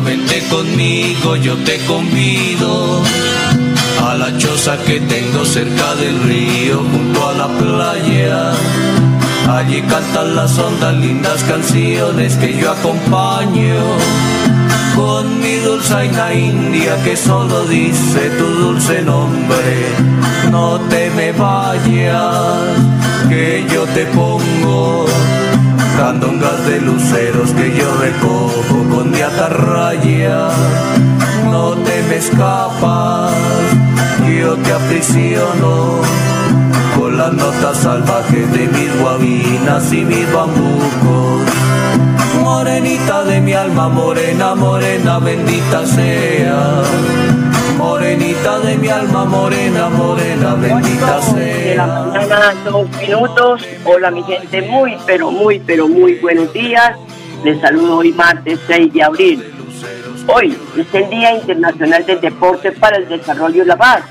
Vente conmigo, yo te convido a la choza que tengo cerca del río, junto a la playa. Allí cantan las ondas, lindas canciones que yo acompaño. Con mi dulzaina india que solo dice tu dulce nombre. No te me vayas, que yo te pongo Candongas de luceros que yo recojo con mi atarraya. No te me escapas, yo te aprisiono con las notas salvajes de mis guabinas y mis bambucos. Morenita de mi alma, morena, morena, bendita sea. Morenita de mi alma, morena, morena, bendita de la sea. mañana, dos minutos. Hola mi gente, muy, pero muy, pero muy buenos días. Les saludo hoy martes 6 de abril. Hoy es el Día Internacional del Deporte para el Desarrollo y la Paz.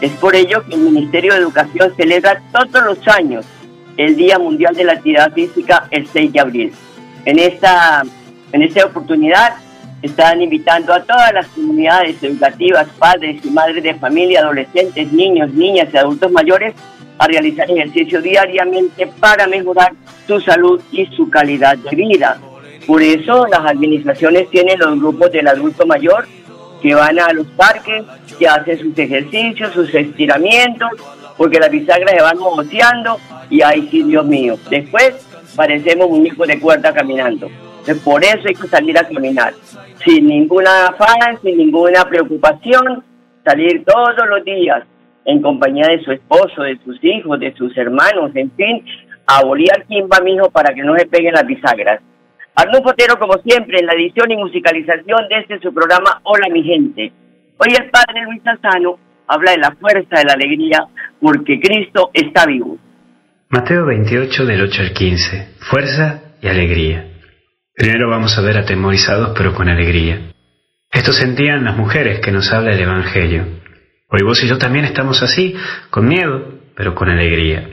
Es por ello que el Ministerio de Educación celebra todos los años el Día Mundial de la Actividad Física el 6 de abril. En esta, en esta oportunidad están invitando a todas las comunidades educativas, padres y madres de familia, adolescentes, niños, niñas y adultos mayores a realizar ejercicio diariamente para mejorar su salud y su calidad de vida. Por eso las administraciones tienen los grupos del adulto mayor que van a los parques, que hacen sus ejercicios, sus estiramientos, porque las bisagras se van mojoseando y ahí sí, Dios mío. Después parecemos muñecos de cuerda caminando. Por eso hay que salir a caminar, sin ninguna afán, sin ninguna preocupación, salir todos los días en compañía de su esposo, de sus hijos, de sus hermanos, en fin, a bolear quimba, mijo, para que no se peguen las bisagras. Arnulfo Fotero, como siempre, en la edición y musicalización de este su programa Hola mi gente. Hoy el padre Luis Sassano habla de la fuerza de la alegría porque Cristo está vivo. Mateo 28 del 8 al 15. Fuerza y alegría. Primero vamos a ver atemorizados pero con alegría. Esto sentían las mujeres que nos habla el Evangelio. Hoy vos y yo también estamos así, con miedo, pero con alegría.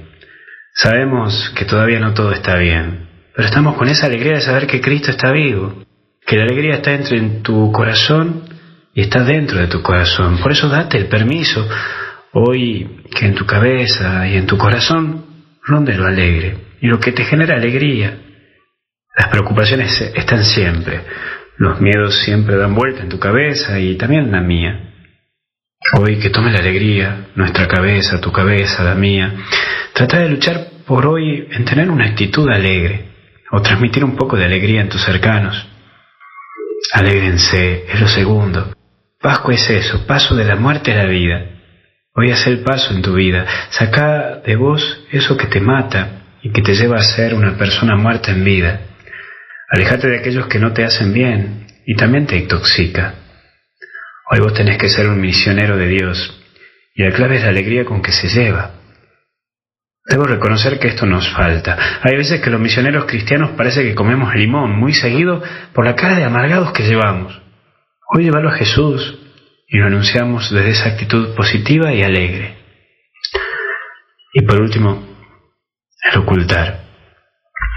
Sabemos que todavía no todo está bien, pero estamos con esa alegría de saber que Cristo está vivo, que la alegría está entre en tu corazón y está dentro de tu corazón. Por eso date el permiso hoy que en tu cabeza y en tu corazón ronde lo alegre y lo que te genera alegría. Las preocupaciones están siempre, los miedos siempre dan vuelta en tu cabeza y también en la mía. Hoy que tome la alegría, nuestra cabeza, tu cabeza, la mía. Trata de luchar por hoy en tener una actitud alegre o transmitir un poco de alegría en tus cercanos. Alégrense, es lo segundo. Pascua es eso, paso de la muerte a la vida. Hoy haz el paso en tu vida. Saca de vos eso que te mata y que te lleva a ser una persona muerta en vida. Alejate de aquellos que no te hacen bien y también te intoxica. Hoy vos tenés que ser un misionero de Dios y la clave es la alegría con que se lleva. Debo reconocer que esto nos falta. Hay veces que los misioneros cristianos parece que comemos limón muy seguido por la cara de amargados que llevamos. Hoy llévalo a Jesús y lo anunciamos desde esa actitud positiva y alegre. Y por último, el ocultar.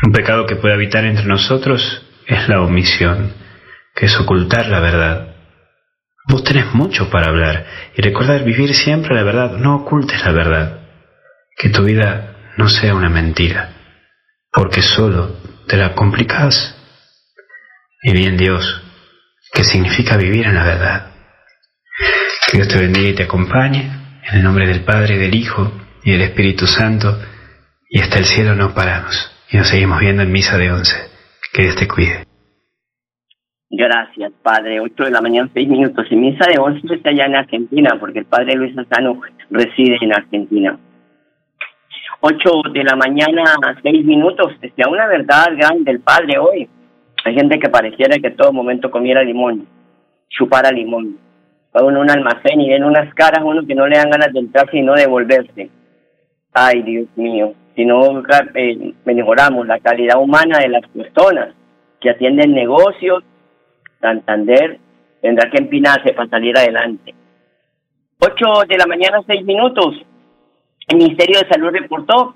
Un pecado que puede habitar entre nosotros es la omisión, que es ocultar la verdad. Vos tenés mucho para hablar y recordar vivir siempre la verdad, no ocultes la verdad. Que tu vida no sea una mentira, porque solo te la complicas. Y bien Dios, ¿qué significa vivir en la verdad? Que Dios te bendiga y te acompañe, en el nombre del Padre, del Hijo y del Espíritu Santo, y hasta el cielo no paramos, y nos seguimos viendo en misa de once. Que Dios te cuide. Gracias, Padre. 8 de la mañana, 6 minutos. Y misa de 11 está allá en Argentina, porque el Padre Luis Asano reside en Argentina. 8 de la mañana, 6 minutos. Decía una verdad grande del Padre hoy. Hay gente que pareciera que todo momento comiera limón, chupara limón. Va uno a un almacén y ven unas caras, uno que no le dan ganas de entrar sino devolverse. Ay, Dios mío. Si no eh, mejoramos la calidad humana de las personas que atienden negocios, Santander tendrá que empinarse para salir adelante. 8 de la mañana, 6 minutos. El Ministerio de Salud reportó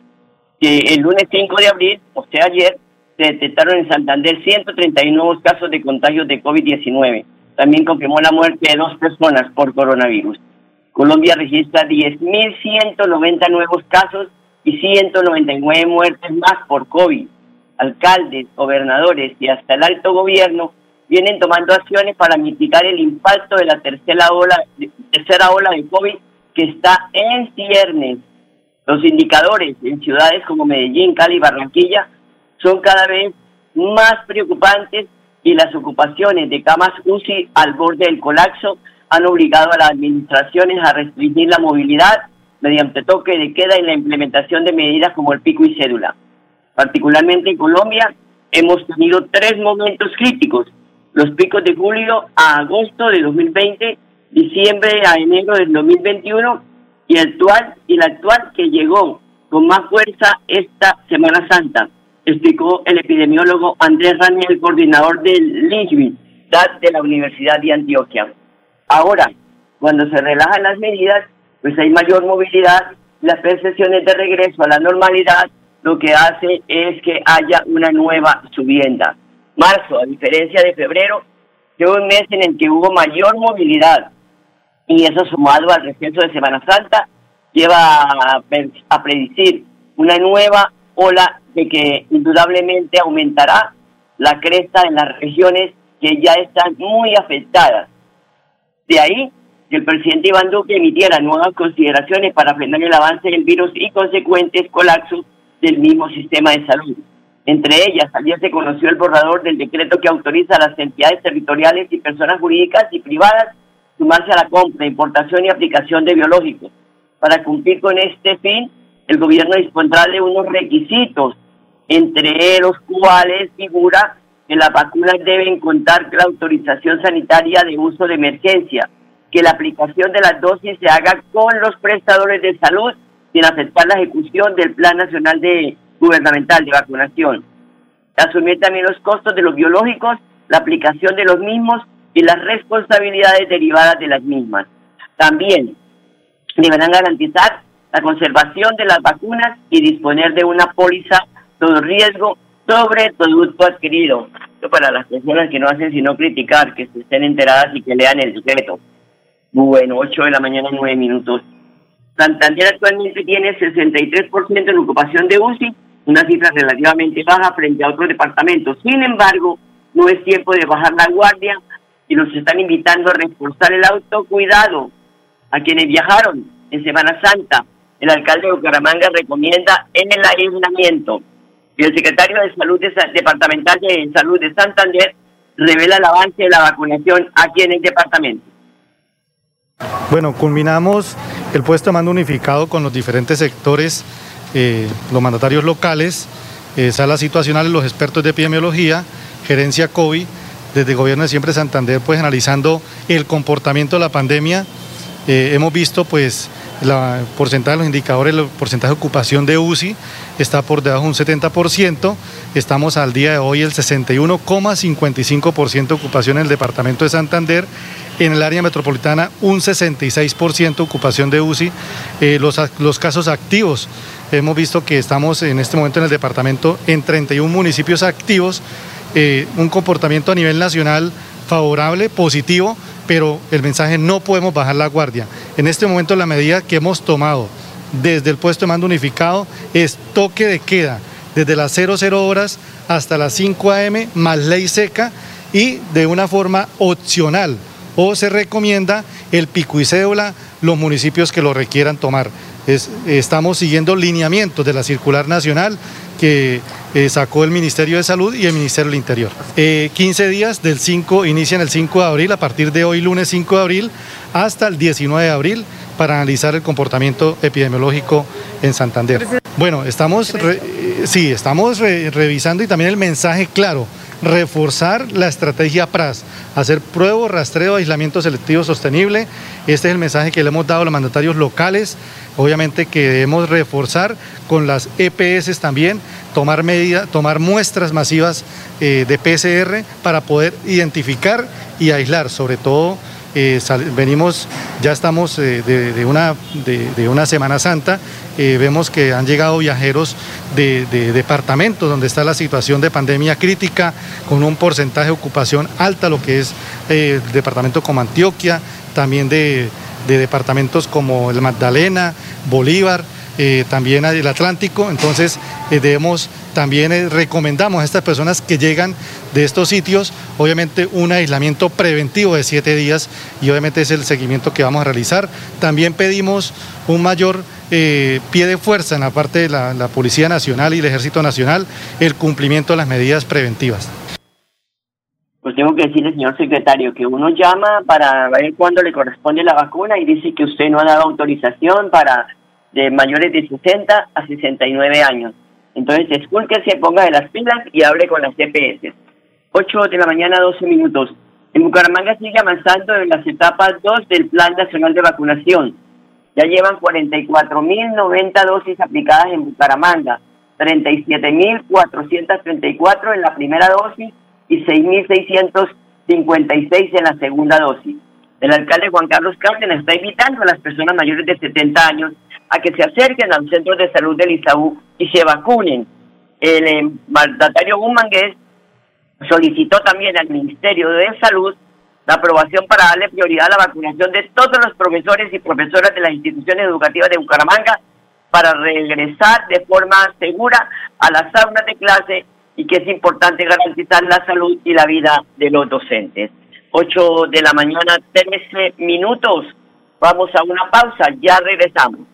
que el lunes 5 de abril, o sea ayer, se detectaron en Santander 131 nuevos casos de contagios de COVID-19. También confirmó la muerte de dos personas por coronavirus. Colombia registra 10.190 nuevos casos y 199 muertes más por COVID. Alcaldes, gobernadores y hasta el alto gobierno vienen tomando acciones para mitigar el impacto de la tercera ola, tercera ola de COVID que está en ciernes. Los indicadores en ciudades como Medellín, Cali y Barranquilla son cada vez más preocupantes y las ocupaciones de camas UCI al borde del colapso han obligado a las administraciones a restringir la movilidad mediante toque de queda y la implementación de medidas como el pico y cédula. Particularmente en Colombia hemos tenido tres momentos críticos los picos de julio a agosto de 2020, diciembre a enero del 2021 y actual y la actual que llegó con más fuerza esta Semana Santa, explicó el epidemiólogo Andrés Raniel, coordinador del LINCHBIL de la Universidad de Antioquia. Ahora, cuando se relajan las medidas, pues hay mayor movilidad, las percepciones de regreso a la normalidad lo que hace es que haya una nueva subienda marzo, a diferencia de febrero, fue un mes en el que hubo mayor movilidad y eso sumado al receso de Semana Santa lleva a, a predecir una nueva ola de que indudablemente aumentará la cresta en las regiones que ya están muy afectadas. De ahí el presidente Iván Duque emitiera nuevas consideraciones para frenar el avance del virus y consecuentes colapsos del mismo sistema de salud. Entre ellas, ayer se conoció el borrador del decreto que autoriza a las entidades territoriales y personas jurídicas y privadas sumarse a la compra, importación y aplicación de biológicos. Para cumplir con este fin, el gobierno dispondrá de unos requisitos, entre los cuales figura que las vacunas deben contar con la autorización sanitaria de uso de emergencia, que la aplicación de las dosis se haga con los prestadores de salud sin aceptar la ejecución del Plan Nacional de gubernamental de vacunación. Asumir también los costos de los biológicos, la aplicación de los mismos y las responsabilidades derivadas de las mismas. También deberán garantizar la conservación de las vacunas y disponer de una póliza todo riesgo sobre producto adquirido. Esto para las personas que no hacen sino criticar, que se estén enteradas y que lean el decreto. Bueno, 8 de la mañana, 9 minutos. Santander actualmente tiene 63% en ocupación de UCI una cifra relativamente baja frente a otros departamentos. Sin embargo, no es tiempo de bajar la guardia y nos están invitando a reforzar el autocuidado a quienes viajaron en Semana Santa. El alcalde de Bucaramanga recomienda en el aislamiento y el secretario de Salud Departamental de Salud de Santander revela el avance de la vacunación aquí en el departamento. Bueno, culminamos el puesto de mando unificado con los diferentes sectores eh, los mandatarios locales, eh, salas situacionales, los expertos de epidemiología, gerencia COVID, desde el gobierno de siempre Santander, pues analizando el comportamiento de la pandemia. Eh, hemos visto pues la porcentaje de los indicadores, el porcentaje de ocupación de UCI está por debajo de un 70%, estamos al día de hoy el 61,55% de ocupación en el departamento de Santander, en el área metropolitana un 66% de ocupación de UCI, los, los casos activos Hemos visto que estamos en este momento en el departamento en 31 municipios activos, eh, un comportamiento a nivel nacional favorable, positivo, pero el mensaje no podemos bajar la guardia. En este momento la medida que hemos tomado desde el puesto de mando unificado es toque de queda desde las 00 horas hasta las 5 a.m. más ley seca y de una forma opcional o se recomienda el pico y cédula los municipios que lo requieran tomar. estamos siguiendo lineamientos de la circular nacional que eh, sacó el Ministerio de Salud y el Ministerio del Interior. 15 eh, días del 5, inician el 5 de abril, a partir de hoy lunes 5 de abril, hasta el 19 de abril, para analizar el comportamiento epidemiológico en Santander. Bueno, estamos, eh, sí, estamos revisando y también el mensaje claro reforzar la estrategia PRAS, hacer pruebas, rastreo, aislamiento selectivo sostenible. Este es el mensaje que le hemos dado a los mandatarios locales. Obviamente que debemos reforzar con las EPS también, tomar medidas, tomar muestras masivas eh, de PCR para poder identificar y aislar, sobre todo eh, venimos, ya estamos eh, de, una, de, una Semana Santa, eh, vemos que han llegado viajeros de, departamentos donde está la situación de pandemia crítica, con un porcentaje de ocupación alta, lo que es el departamento como Antioquia, también de, departamentos como el Magdalena, Bolívar, también el Atlántico, entonces debemos también eh, recomendamos a estas personas que llegan de estos sitios, obviamente un aislamiento preventivo de siete días y obviamente es el seguimiento que vamos a realizar. También pedimos un mayor eh, pie de fuerza en la parte de la, la Policía Nacional y el Ejército Nacional, el cumplimiento de las medidas preventivas. Pues tengo que decirle, señor secretario, que uno llama para ver cuándo le corresponde la vacuna y dice que usted no ha dado autorización para de mayores de 60 a 69 años. Entonces, se ponga de las pilas y abre con las CPS. 8 de la mañana, 12 minutos. En Bucaramanga sigue avanzando en las etapas 2 del Plan Nacional de Vacunación. Ya llevan 44.090 dosis aplicadas en Bucaramanga, 37.434 en la primera dosis y 6.656 en la segunda dosis. El alcalde Juan Carlos Cárdenas está invitando a las personas mayores de 70 años a que se acerquen al centro de salud del ISAU y se vacunen. El eh, mandatario Gumangués solicitó también al Ministerio de Salud la aprobación para darle prioridad a la vacunación de todos los profesores y profesoras de las instituciones educativas de Bucaramanga para regresar de forma segura a las aulas de clase y que es importante garantizar la salud y la vida de los docentes. 8 de la mañana, 13 minutos. Vamos a una pausa, ya regresamos.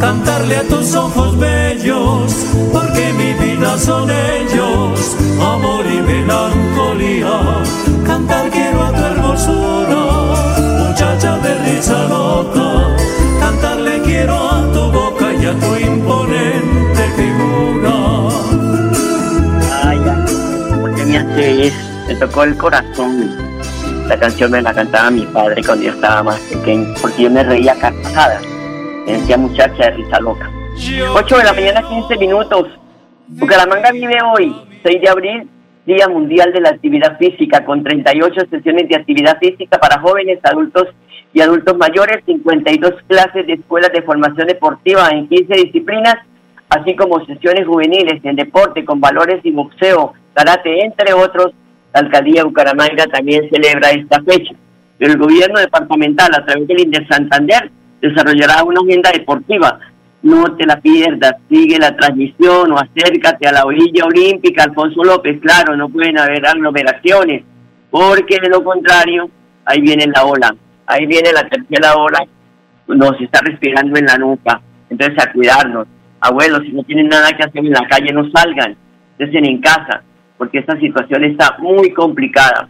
Cantarle a tus ojos bellos, porque mi vida son ellos, amor y melancolía. Cantar quiero a tu hermosura, muchacha de risa loca, cantarle quiero a tu boca y a tu imponente figura. Ay, ¿por qué me hace Me tocó el corazón. Esta canción me la cantaba mi padre cuando yo estaba más pequeño, porque yo me reía carcajadas. Me decía muchacha de risa loca. 8 de la mañana, 15 minutos. Bucaramanga vive hoy, 6 de abril, Día Mundial de la Actividad Física, con 38 sesiones de actividad física para jóvenes, adultos y adultos mayores, 52 clases de escuelas de formación deportiva en 15 disciplinas, así como sesiones juveniles en deporte con valores y boxeo, karate, entre otros, la alcaldía de Bucaramanga también celebra esta fecha. El gobierno departamental, a través del INDE Santander, desarrollará una agenda deportiva. No te la pierdas, sigue la transmisión o acércate a la orilla olímpica, Alfonso López, claro, no pueden haber aglomeraciones, porque de lo contrario, ahí viene la ola, ahí viene la tercera ola, nos está respirando en la nuca, entonces a cuidarnos. Abuelos, si no tienen nada que hacer en la calle, no salgan, estén en casa, porque esta situación está muy complicada.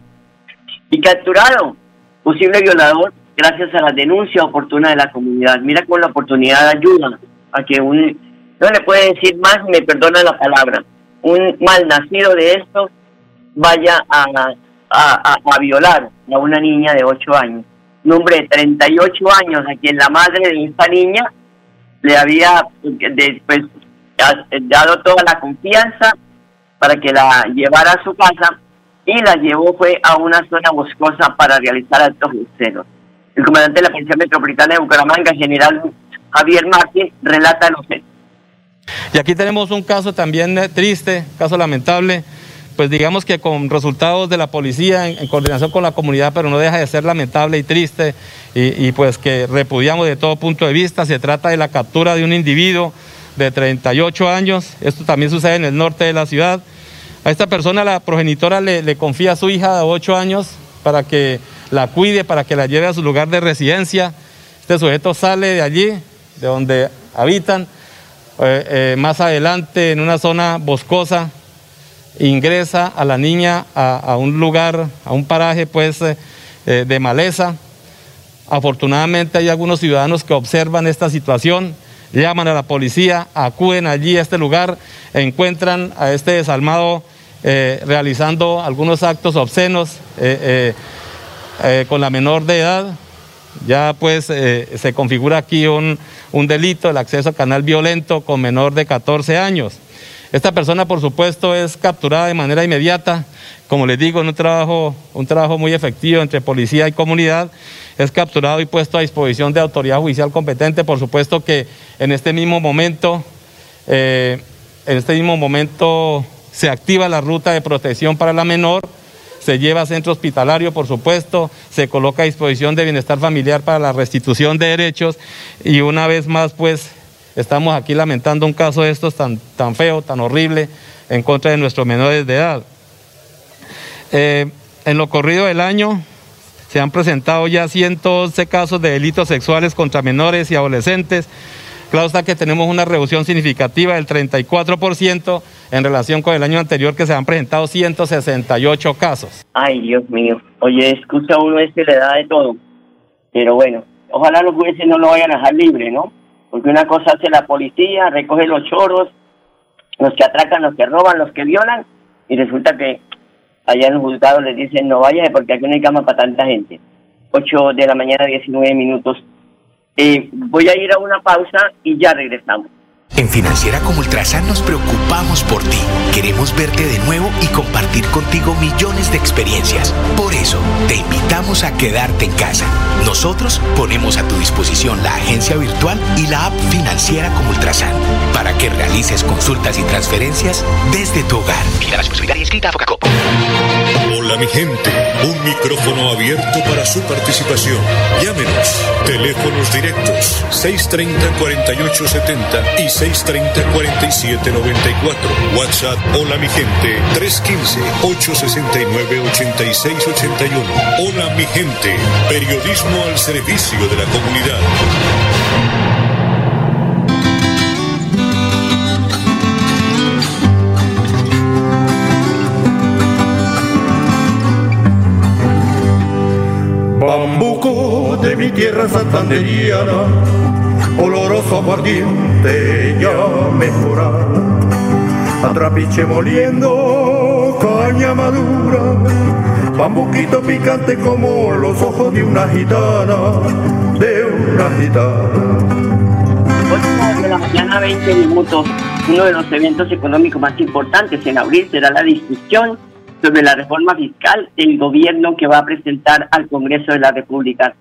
Y capturado, posible violador, gracias a la denuncia oportuna de la comunidad. Mira con la oportunidad ayuda a que un, no le puede decir más, me perdona la palabra, un mal nacido de esto vaya a, a, a, violar a una niña de 8 años. Un hombre de 38 años a quien la madre de esta niña le había después dado toda la confianza para que la llevara a su casa y la llevó fue a una zona boscosa para realizar actos celos. El comandante de la Policía Metropolitana de Bucaramanga, general Javier Martín, relata los hechos. Y aquí tenemos un caso también eh, triste, caso lamentable, pues digamos que con resultados de la policía en, coordinación con la comunidad, pero no deja de ser lamentable y triste, y, y, pues que repudiamos de todo punto de vista. Se trata de la captura de un individuo de 38 años, esto también sucede en el norte de la ciudad, a esta persona la progenitora le, confía a su hija de 8 años para que la cuide, para que la lleve a su lugar de residencia. Este sujeto sale de allí, de donde habitan, eh, eh, más adelante en una zona boscosa, ingresa a la niña a, un lugar, a un paraje pues eh, de maleza. Afortunadamente hay algunos ciudadanos que observan esta situación, llaman a la policía, acuden allí a este lugar, encuentran a este desalmado eh, realizando algunos actos obscenos eh, eh, con la menor de edad. Ya pues se configura aquí un, un delito, el acceso a canal violento con menor de 14 años. Esta persona, por supuesto, es capturada de manera inmediata, como les digo, en un trabajo, un trabajo muy efectivo entre policía y comunidad. Es capturado y puesto a disposición de autoridad judicial competente. Por supuesto que en este mismo momento, en este mismo momento se activa la ruta de protección para la menor, se lleva a centro hospitalario, por supuesto, se coloca a disposición de bienestar familiar para la restitución de derechos y una vez más, pues, estamos aquí lamentando un caso de estos tan, tan feo, tan horrible, en contra de nuestros menores de edad. Eh, en lo corrido del año se han presentado ya 111 casos de delitos sexuales contra menores y adolescentes, Claro está que tenemos una reducción significativa del 34% en relación con el año anterior que se han presentado 168 casos. Ay, Dios mío. Oye, escucha uno este le da de todo. Pero bueno, ojalá los jueces no lo vayan a dejar libre, ¿no? Porque una cosa hace la policía, recoge los choros, los que atracan, los que roban, los que violan, y resulta que allá en los juzgados les dicen no vaya porque aquí no hay cama para tanta gente. 8 de la mañana, 19 minutos. Eh, voy a ir a una pausa y ya regresamos. En Financiera como Ultrasan nos preocupamos por ti. Queremos verte de nuevo y compartir contigo millones de experiencias. Por eso, te invitamos a quedarte en casa. Nosotros ponemos a tu disposición la agencia virtual y la app Financiera como Ultrasan para que realices consultas y transferencias desde tu hogar. Mira la responsabilidad inscrita a Focacop. Hola mi gente, un micrófono abierto para su participación. Llámenos. Teléfonos directos 630-4870 y 630-4794. WhatsApp Hola mi gente 315-869-8681. Hola mi gente, periodismo al servicio de la comunidad. Bambuco de mi tierra santanderiana, oloroso aguardiente ya mejorar. A moliendo caña madura, bambuquito picante como los ojos de una gitana, de una gitana. 8 de la mañana, 20 minutos. Uno de los eventos económicos más importantes en abril será la discusión sobre la reforma fiscal del gobierno que va a presentar al Congreso de la República.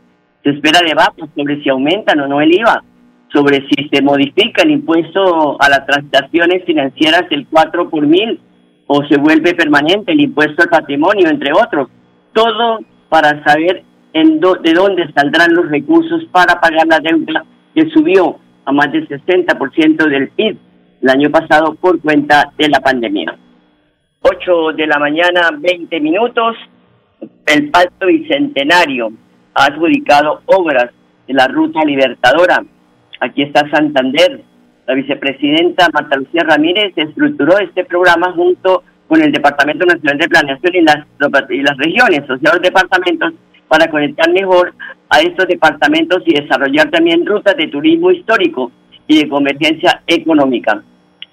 Se espera debate sobre si aumentan o no el IVA, sobre si se modifica el impuesto a las transacciones financieras el 4 por mil o se vuelve permanente el impuesto al patrimonio, entre otros. Todo para saber en de dónde saldrán los recursos para pagar la deuda que subió a más del 60% del PIB el año pasado por cuenta de la pandemia. 8 de la mañana, 20 minutos. El Pacto Bicentenario ha adjudicado obras de la Ruta Libertadora. Aquí está Santander. La vicepresidenta Marta Lucía Ramírez estructuró este programa junto con el Departamento Nacional de Planeación y las, y las regiones, o sea, los departamentos, para conectar mejor a estos departamentos y desarrollar también rutas de turismo histórico y de convergencia económica.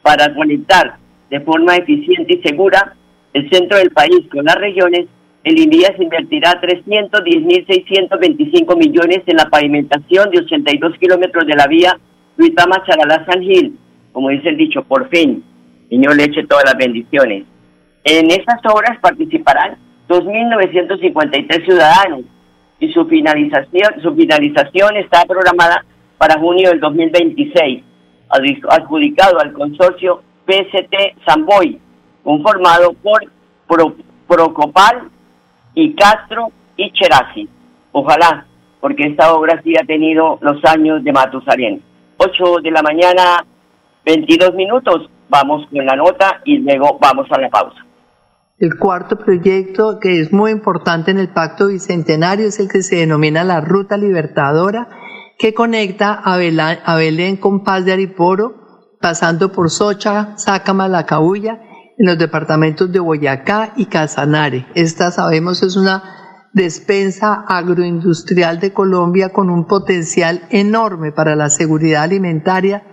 Para conectar de forma eficiente y segura el centro del país con las regiones, el INVIAS invertirá 310.625 millones en la pavimentación de 82 kilómetros de la vía Luitama Charalá San Gil, como dice el dicho, por fin. Señor, le eche todas las bendiciones. En estas obras participarán 2.953 ciudadanos y su finalización, su finalización está programada para junio del 2026, adjudicado al consorcio PST Samboy, conformado por Procopal y Castro y Cherasi. Ojalá, porque esta obra sí ha tenido los años de Matusalén. 8 de la mañana, 22 minutos, vamos con la nota y luego vamos a la pausa. El cuarto proyecto que es muy importante en el Pacto Bicentenario es el que se denomina la Ruta Libertadora, que conecta a Belén, con Paz de Ariporo, pasando por Socha, Sácama, La Cabulla, en los departamentos de Boyacá y Casanare. Esta, sabemos, es una despensa agroindustrial de Colombia con un potencial enorme para la seguridad alimentaria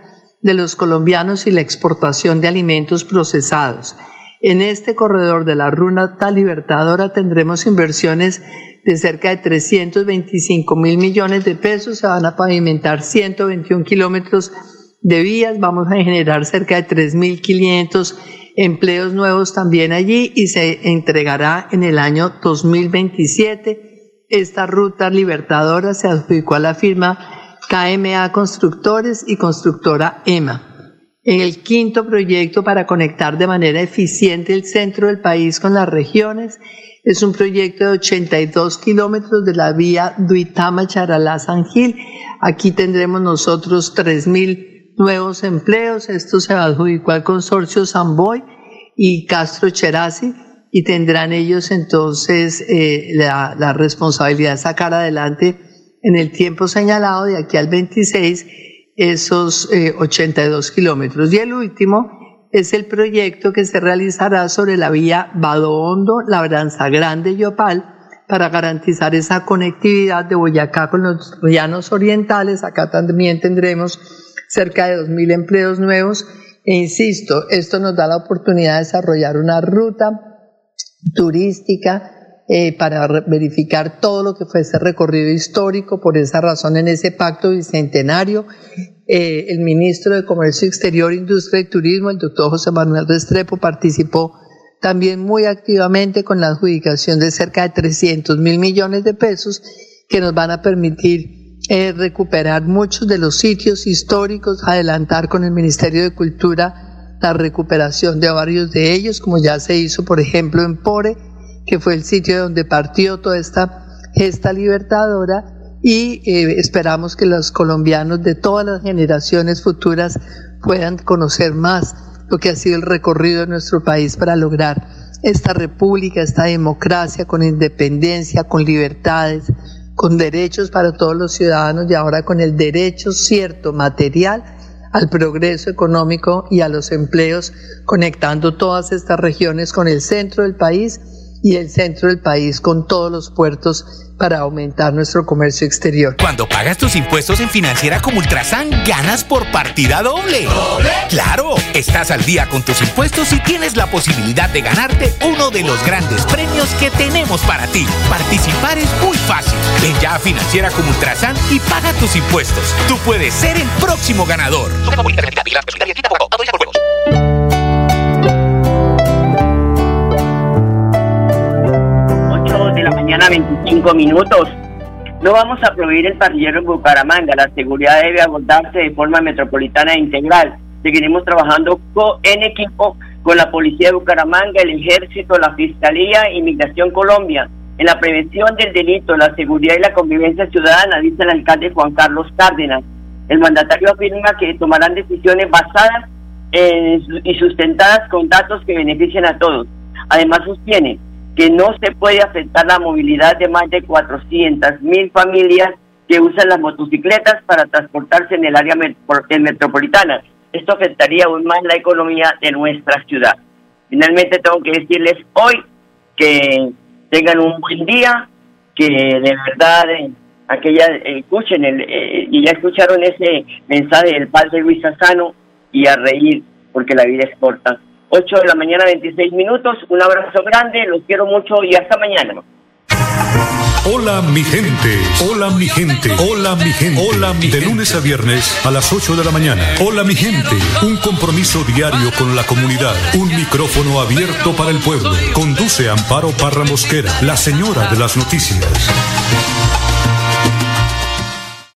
de los colombianos y la exportación de alimentos procesados. En este corredor de la Ruta Libertadora tendremos inversiones de cerca de 325 mil millones de pesos, se van a pavimentar 121 kilómetros de vías, vamos a generar cerca de 3.500 empleos nuevos también allí y se entregará en el año 2027. Esta ruta libertadora se adjudicó a la firma KMA Constructores y constructora EMA en el quinto proyecto para conectar de manera eficiente el centro del país con las regiones. Es un proyecto de 82 kilómetros de la vía Duitama-Charalá-San Gil. Aquí tendremos nosotros 3.000 nuevos empleos. Esto se adjudicó al consorcio Samboy y Castro Cherasi y tendrán ellos entonces eh, la, responsabilidad de sacar adelante en el tiempo señalado de aquí al 26 esos 82 eh, kilómetros. Y el último es el proyecto que se realizará sobre la vía Vado Hondo, Labranza Grande y Yopal para garantizar esa conectividad de Boyacá con los llanos orientales. Acá también tendremos cerca de 2.000 empleos nuevos. E insisto, esto nos da la oportunidad de desarrollar una ruta turística eh, para verificar todo lo que fue ese recorrido histórico. Por esa razón, en ese pacto bicentenario, eh, el ministro de Comercio Exterior, Industria y Turismo, el doctor José Manuel Restrepo, participó también muy activamente con la adjudicación de cerca de 300 mil millones de pesos que nos van a permitir recuperar muchos de los sitios históricos, adelantar con el Ministerio de Cultura la recuperación de varios de ellos, como ya se hizo, por ejemplo, en Pore, que fue el sitio donde partió toda esta gesta libertadora y eh, esperamos que los colombianos de todas las generaciones futuras puedan conocer más lo que ha sido el recorrido de nuestro país para lograr esta república, esta democracia con independencia, con libertades, con derechos para todos los ciudadanos y ahora con el derecho cierto material al progreso económico y a los empleos, conectando todas estas regiones con el centro del país y el centro del país con todos los puertos para aumentar nuestro comercio exterior. Cuando pagas tus impuestos en Financiera como Ultrasan, ganas por partida doble. ¿Doble? Claro, estás al día con tus impuestos y tienes la posibilidad de ganarte uno de los grandes premios que tenemos para ti. Participar es muy fácil. Ven ya a Financiera como Ultrasan y paga tus impuestos. Tú puedes ser el próximo ganador mañana, 25 minutos. No vamos a prohibir el parrillero en Bucaramanga. La seguridad debe abordarse de forma metropolitana e integral. Seguiremos trabajando en equipo con la Policía de Bucaramanga, el Ejército, la Fiscalía, Inmigración Colombia, en la prevención del delito, la seguridad y la convivencia ciudadana, dice el alcalde Juan Carlos Cárdenas. El mandatario afirma que tomarán decisiones basadas y sustentadas con datos que beneficien a todos. Además sostiene que no se puede afectar la movilidad de más de 400 mil familias que usan las motocicletas para transportarse en el área metropolitana. Esto afectaría aún más la economía de nuestra ciudad. Finalmente tengo que decirles hoy que tengan un buen día, que de verdad eh, aquella eh, escuchen el, eh, y ya escucharon ese mensaje del padre Luis Sassano y a reír porque la vida es corta. 8 de la mañana, 26 minutos. Un abrazo grande, los quiero mucho y hasta mañana. Hola mi gente, hola mi gente, hola mi gente. Hola mi De lunes a viernes a las 8 de la mañana. Hola mi gente, un compromiso diario con la comunidad, un micrófono abierto para el pueblo. Conduce Amparo Parra Mosquera, la señora de las noticias.